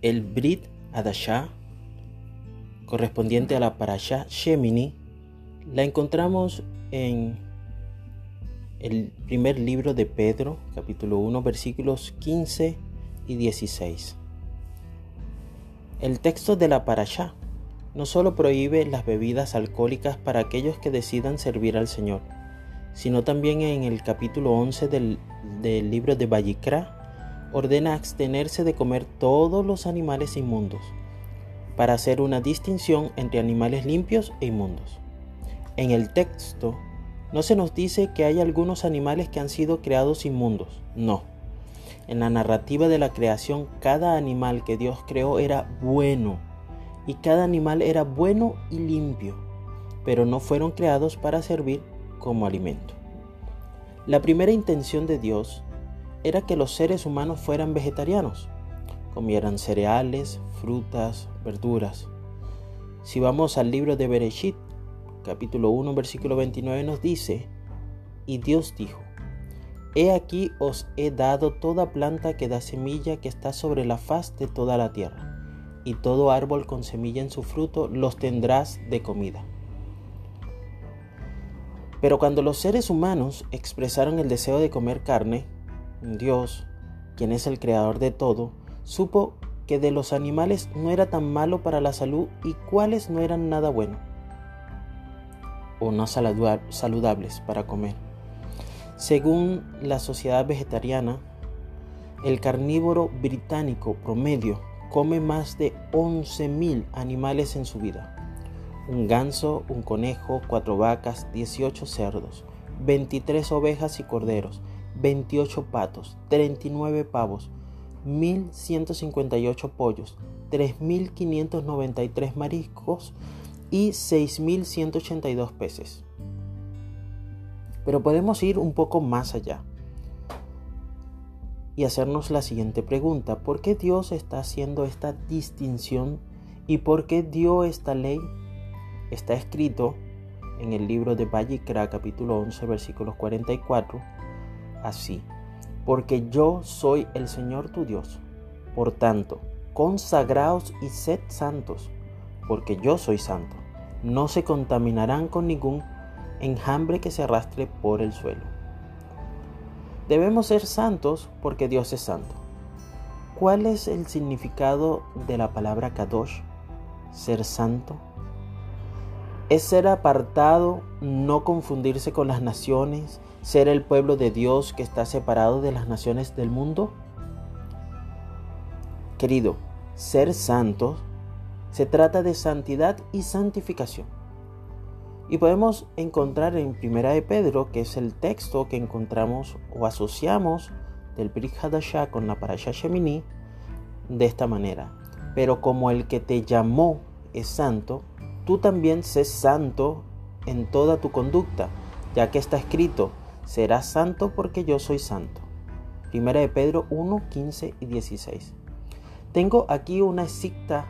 El Brit Adashah, correspondiente a la Parashá Shemini, la encontramos en el primer libro de Pedro, capítulo 1, versículos 15 y 16. El texto de la Parashá no solo prohíbe las bebidas alcohólicas para aquellos que decidan servir al Señor, sino también en el capítulo 11 del, del libro de Vallicra ordena abstenerse de comer todos los animales inmundos, para hacer una distinción entre animales limpios e inmundos. En el texto no se nos dice que hay algunos animales que han sido creados inmundos, no. En la narrativa de la creación, cada animal que Dios creó era bueno, y cada animal era bueno y limpio, pero no fueron creados para servir como alimento. La primera intención de Dios era que los seres humanos fueran vegetarianos, comieran cereales, frutas, verduras. Si vamos al libro de Bereshit, capítulo 1, versículo 29 nos dice, y Dios dijo, He aquí os he dado toda planta que da semilla que está sobre la faz de toda la tierra, y todo árbol con semilla en su fruto los tendrás de comida. Pero cuando los seres humanos expresaron el deseo de comer carne, Dios, quien es el creador de todo, supo que de los animales no era tan malo para la salud y cuáles no eran nada bueno o no saludables para comer. Según la Sociedad Vegetariana, el carnívoro británico promedio come más de 11.000 animales en su vida. Un ganso, un conejo, cuatro vacas, 18 cerdos, 23 ovejas y corderos, 28 patos, 39 pavos, 1.158 pollos, 3.593 mariscos y 6.182 peces. Pero podemos ir un poco más allá y hacernos la siguiente pregunta. ¿Por qué Dios está haciendo esta distinción y por qué dio esta ley? Está escrito en el libro de Vallicra capítulo 11 versículos 44 así, porque yo soy el Señor tu Dios. Por tanto, consagraos y sed santos, porque yo soy santo. No se contaminarán con ningún enjambre que se arrastre por el suelo. Debemos ser santos porque Dios es santo. ¿Cuál es el significado de la palabra Kadosh? Ser santo. Es ser apartado, no confundirse con las naciones, ser el pueblo de Dios que está separado de las naciones del mundo? Querido, ser santo se trata de santidad y santificación. Y podemos encontrar en Primera de Pedro, que es el texto que encontramos o asociamos del Hadashah con la Parasha Shemini, de esta manera. Pero como el que te llamó es santo, tú también sé santo en toda tu conducta, ya que está escrito, serás santo porque yo soy santo. Primera de Pedro 1, 15 y 16. Tengo aquí una cita,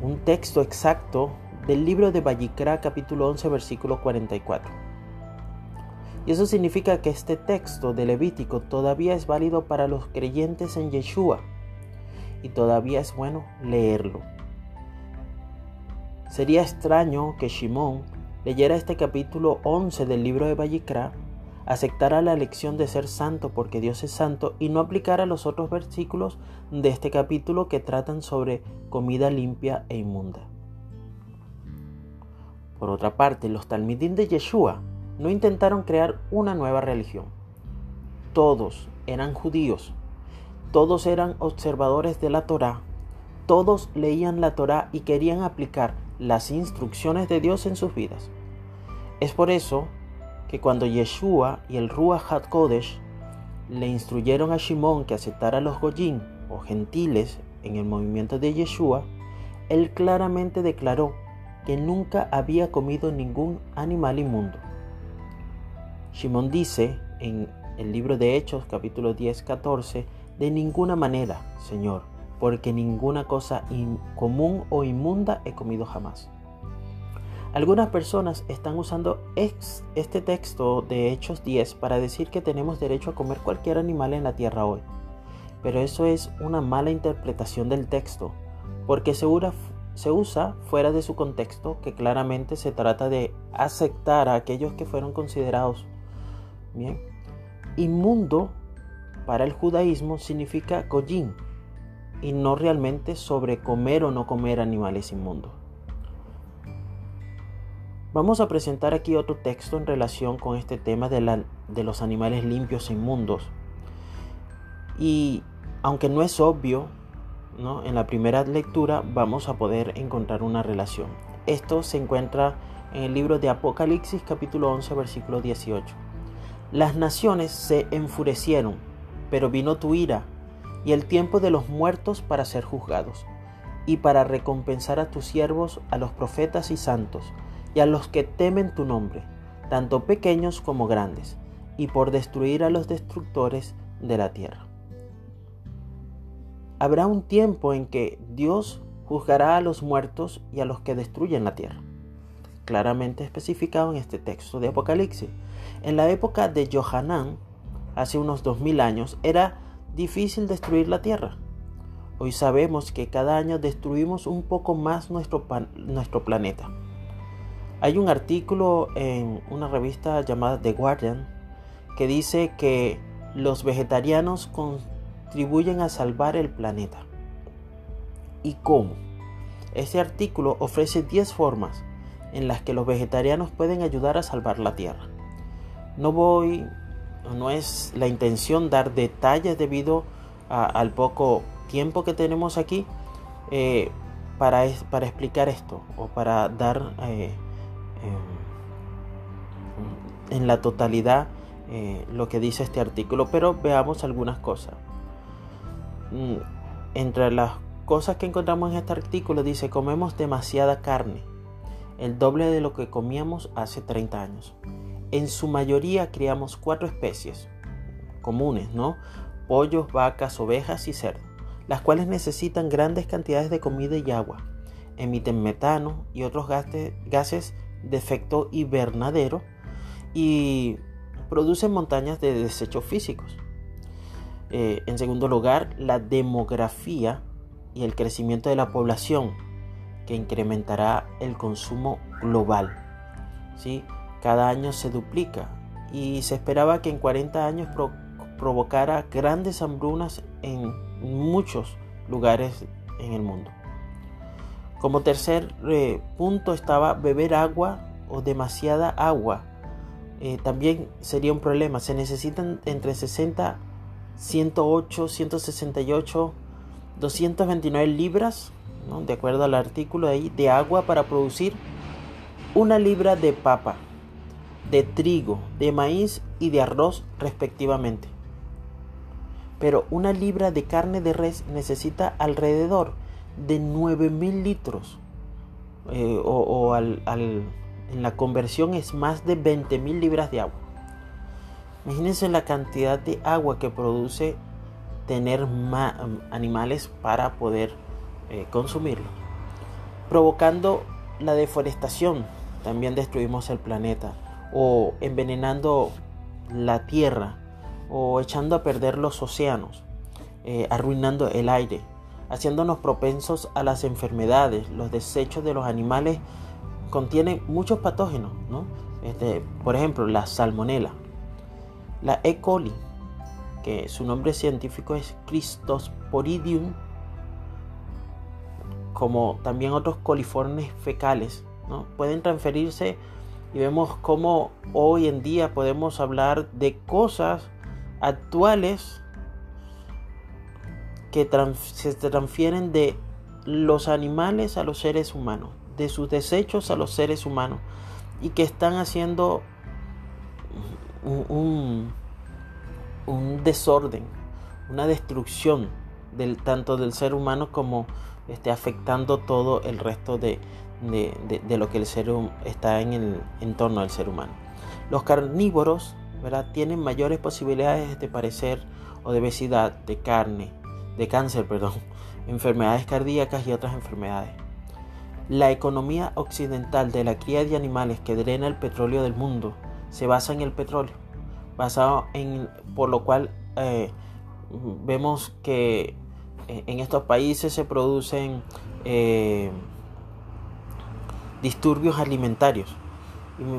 un texto exacto del libro de Vallicra capítulo 11 versículo 44. Y eso significa que este texto de Levítico todavía es válido para los creyentes en Yeshua y todavía es bueno leerlo. Sería extraño que Shimón leyera este capítulo 11 del libro de Vallicra aceptara la elección de ser santo porque Dios es santo y no aplicara los otros versículos de este capítulo que tratan sobre comida limpia e inmunda. Por otra parte, los talmidim de Yeshua no intentaron crear una nueva religión. Todos eran judíos, todos eran observadores de la Torá, todos leían la Torá y querían aplicar las instrucciones de Dios en sus vidas. Es por eso que cuando Yeshua y el Ruach HaKodesh le instruyeron a Shimón que aceptara a los Goyim o gentiles en el movimiento de Yeshua, él claramente declaró que nunca había comido ningún animal inmundo. Shimón dice en el libro de Hechos capítulo 10, 14, de ninguna manera, Señor, porque ninguna cosa común o inmunda he comido jamás. Algunas personas están usando este texto de Hechos 10 para decir que tenemos derecho a comer cualquier animal en la tierra hoy. Pero eso es una mala interpretación del texto, porque se usa fuera de su contexto que claramente se trata de aceptar a aquellos que fueron considerados bien inmundo para el judaísmo significa goyim y no realmente sobre comer o no comer animales inmundos. Vamos a presentar aquí otro texto en relación con este tema de, de los animales limpios e inmundos. Y aunque no es obvio, ¿no? en la primera lectura vamos a poder encontrar una relación. Esto se encuentra en el libro de Apocalipsis capítulo 11 versículo 18. Las naciones se enfurecieron, pero vino tu ira y el tiempo de los muertos para ser juzgados, y para recompensar a tus siervos, a los profetas y santos, y a los que temen tu nombre, tanto pequeños como grandes, y por destruir a los destructores de la tierra. Habrá un tiempo en que Dios juzgará a los muertos y a los que destruyen la tierra, claramente especificado en este texto de Apocalipsis. En la época de Johanán, hace unos dos mil años, era difícil destruir la tierra. Hoy sabemos que cada año destruimos un poco más nuestro, nuestro planeta. Hay un artículo en una revista llamada The Guardian que dice que los vegetarianos contribuyen a salvar el planeta. ¿Y cómo? Ese artículo ofrece 10 formas en las que los vegetarianos pueden ayudar a salvar la Tierra. No voy, no es la intención dar detalles debido al poco tiempo que tenemos aquí eh, para, para, explicar esto o para dar eh, en la totalidad eh, lo que dice este artículo, pero veamos algunas cosas. Mm, entre las cosas que encontramos en este artículo dice, comemos demasiada carne, el doble de lo que comíamos hace 30 años. En su mayoría criamos cuatro especies comunes, ¿no? Pollos, vacas, ovejas y cerdo, las cuales necesitan grandes cantidades de comida y agua. Emiten metano y otros gases de efecto invernadero y producen montañas de desechos físicos. Eh, en segundo lugar, la demografía y el crecimiento de la población que incrementará el consumo global. ¿sí? Cada año se duplica y se esperaba que en 40 años provocara grandes hambrunas en muchos lugares en el mundo. Como tercer eh, punto estaba beber agua o demasiada agua. Eh, también sería un problema. Se necesitan entre 60, 108, 168, 229 libras, de acuerdo al artículo ahí, de agua para producir una libra de papa, de trigo, de maíz y de arroz respectivamente. Pero una libra de carne de res necesita alrededor de 9000 litros eh, o, al, en la conversión es más de 20.000 libras de agua. Imagínense la cantidad de agua que produce tener animales para poder eh, consumirlo. Provocando la deforestación, también destruimos el planeta. O envenenando la tierra. O echando a perder los océanos. Eh, arruinando el aire haciéndonos propensos a las enfermedades. Los desechos de los animales contienen muchos patógenos, este, por ejemplo, la salmonela, la E. coli, que su nombre científico es Christosporidium, como también otros coliformes fecales, ¿no? pueden transferirse y vemos cómo hoy en día podemos hablar de cosas actuales que se transfieren de los animales a los seres humanos, de sus desechos a los seres humanos, y que están haciendo un, desorden, una destrucción tanto del ser humano como este, afectando todo el resto de, lo que el ser está en el entorno del ser humano. Los carnívoros ¿verdad? tienen mayores posibilidades de parecer o de obesidad, de carne, de cáncer, perdón, enfermedades cardíacas y otras enfermedades. La economía occidental de la cría de animales que drena el petróleo del mundo se basa en el petróleo, basado en, por lo cual eh, vemos que eh, en estos países se producen eh, disturbios alimentarios.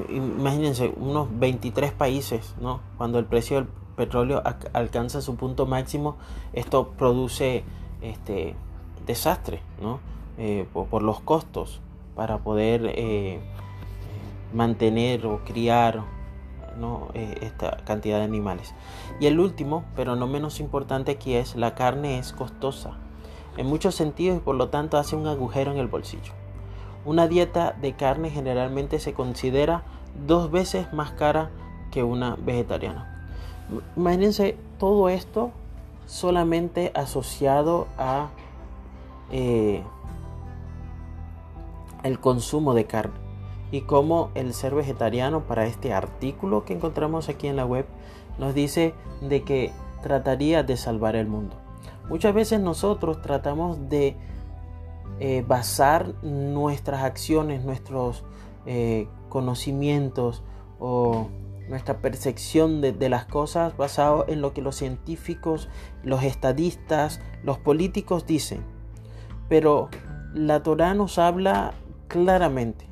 Imagínense, unos 23 países, ¿no? Cuando el precio del petróleo alcanza su punto máximo, esto produce este desastre, ¿no? Eh, por, los costos para poder mantener o criar esta cantidad de animales. Y el último, pero no menos importante aquí es, la carne es costosa en muchos sentidos y por lo tanto hace un agujero en el bolsillo. Una dieta de carne generalmente se considera dos veces más cara que una vegetariana. Imagínense todo esto solamente asociado a eh, el consumo de carne y cómo el ser vegetariano para este artículo que encontramos aquí en la web nos dice de que trataría de salvar el mundo. Muchas veces nosotros tratamos de eh, basar nuestras acciones, nuestros eh, conocimientos o nuestra percepción de, las cosas basado en lo que los científicos, los estadistas, los políticos dicen. Pero la Torah nos habla claramente.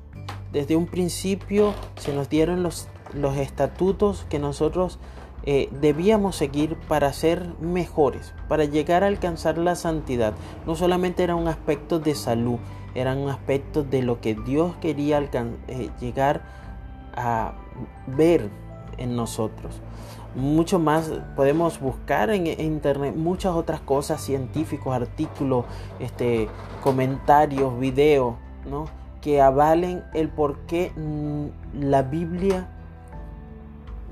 Desde un principio se nos dieron los, los estatutos que nosotros eh, debíamos seguir para ser mejores, para llegar a alcanzar la santidad. No solamente era un aspecto de salud, era un aspecto de lo que Dios quería eh, llegar a ver en nosotros. Mucho más podemos buscar en, internet muchas otras cosas, científicos, artículos, este, comentarios, videos, ¿no? que avalen el por qué mm, la Biblia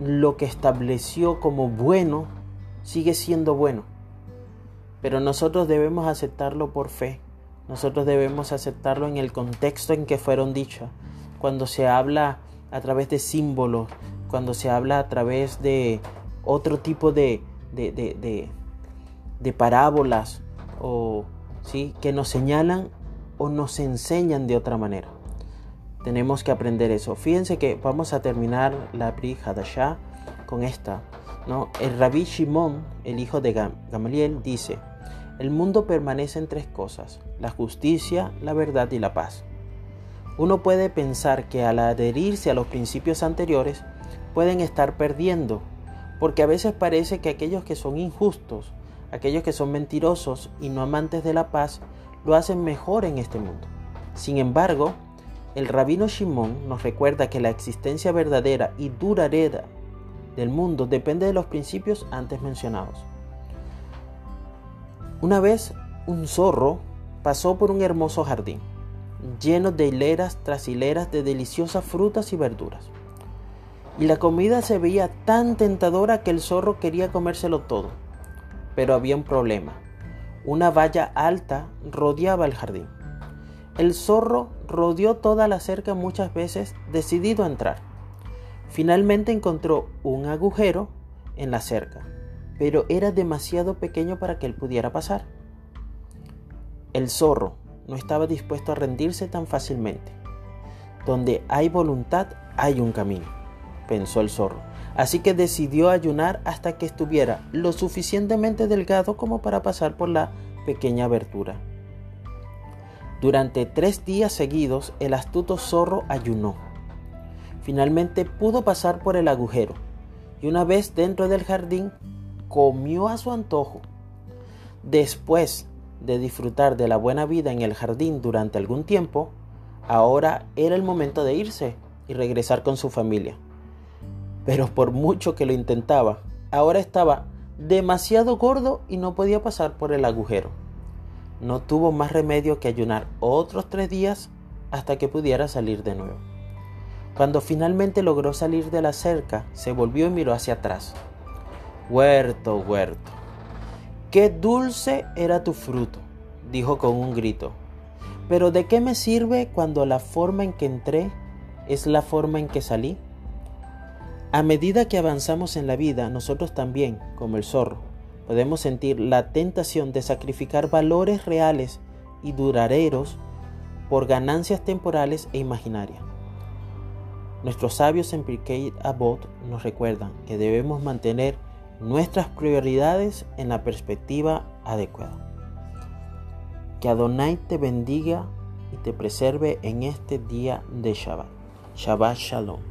lo que estableció como bueno sigue siendo bueno. Pero nosotros debemos aceptarlo por fe. Nosotros debemos aceptarlo en el contexto en que fueron dichas. Cuando se habla a través de símbolos, cuando se habla a través de otro tipo de, de, de, de parábolas o ¿sí? que nos señalan o nos enseñan de otra manera. Tenemos que aprender eso. Fíjense que vamos a terminar la Bri Hadashah con esta. ¿no? El Rabbi Shimon, el hijo de Gamaliel, dice, el mundo permanece en tres cosas, la justicia, la verdad y la paz. Uno puede pensar que al adherirse a los principios anteriores pueden estar perdiendo, porque a veces parece que aquellos que son injustos, aquellos que son mentirosos y no amantes de la paz, lo hacen mejor en este mundo. Sin embargo, el rabino Shimon nos recuerda que la existencia verdadera y duradera del mundo depende de los principios antes mencionados. Una vez un zorro pasó por un hermoso jardín, lleno de hileras tras hileras de deliciosas frutas y verduras. Y la comida se veía tan tentadora que el zorro quería comérselo todo. Pero había un problema. Una valla alta rodeaba el jardín. El zorro rodeó toda la cerca muchas veces, decidido a entrar. Finalmente encontró un agujero en la cerca, pero era demasiado pequeño para que él pudiera pasar. El zorro no estaba dispuesto a rendirse tan fácilmente. Donde hay voluntad, hay un camino, pensó el zorro. Así que decidió ayunar hasta que estuviera lo suficientemente delgado como para pasar por la pequeña abertura. Durante tres días seguidos el astuto zorro ayunó. Finalmente pudo pasar por el agujero y una vez dentro del jardín comió a su antojo. Después de disfrutar de la buena vida en el jardín durante algún tiempo, ahora era el momento de irse y regresar con su familia. Pero por mucho que lo intentaba, ahora estaba demasiado gordo y no podía pasar por el agujero no tuvo más remedio que ayunar otros tres días hasta que pudiera salir de nuevo. Cuando finalmente logró salir de la cerca, se volvió y miró hacia atrás. Huerto, huerto, qué dulce era tu fruto, dijo con un grito. Pero ¿de qué me sirve cuando la forma en que entré es la forma en que salí? A medida que avanzamos en la vida, nosotros también, como el zorro, podemos sentir la tentación de sacrificar valores reales y duraderos por ganancias temporales e imaginarias. Nuestros sabios en Pirkei Avot nos recuerdan que debemos mantener nuestras prioridades en la perspectiva adecuada. Que Adonai te bendiga y te preserve en este día de Shabbat. Shabbat Shalom.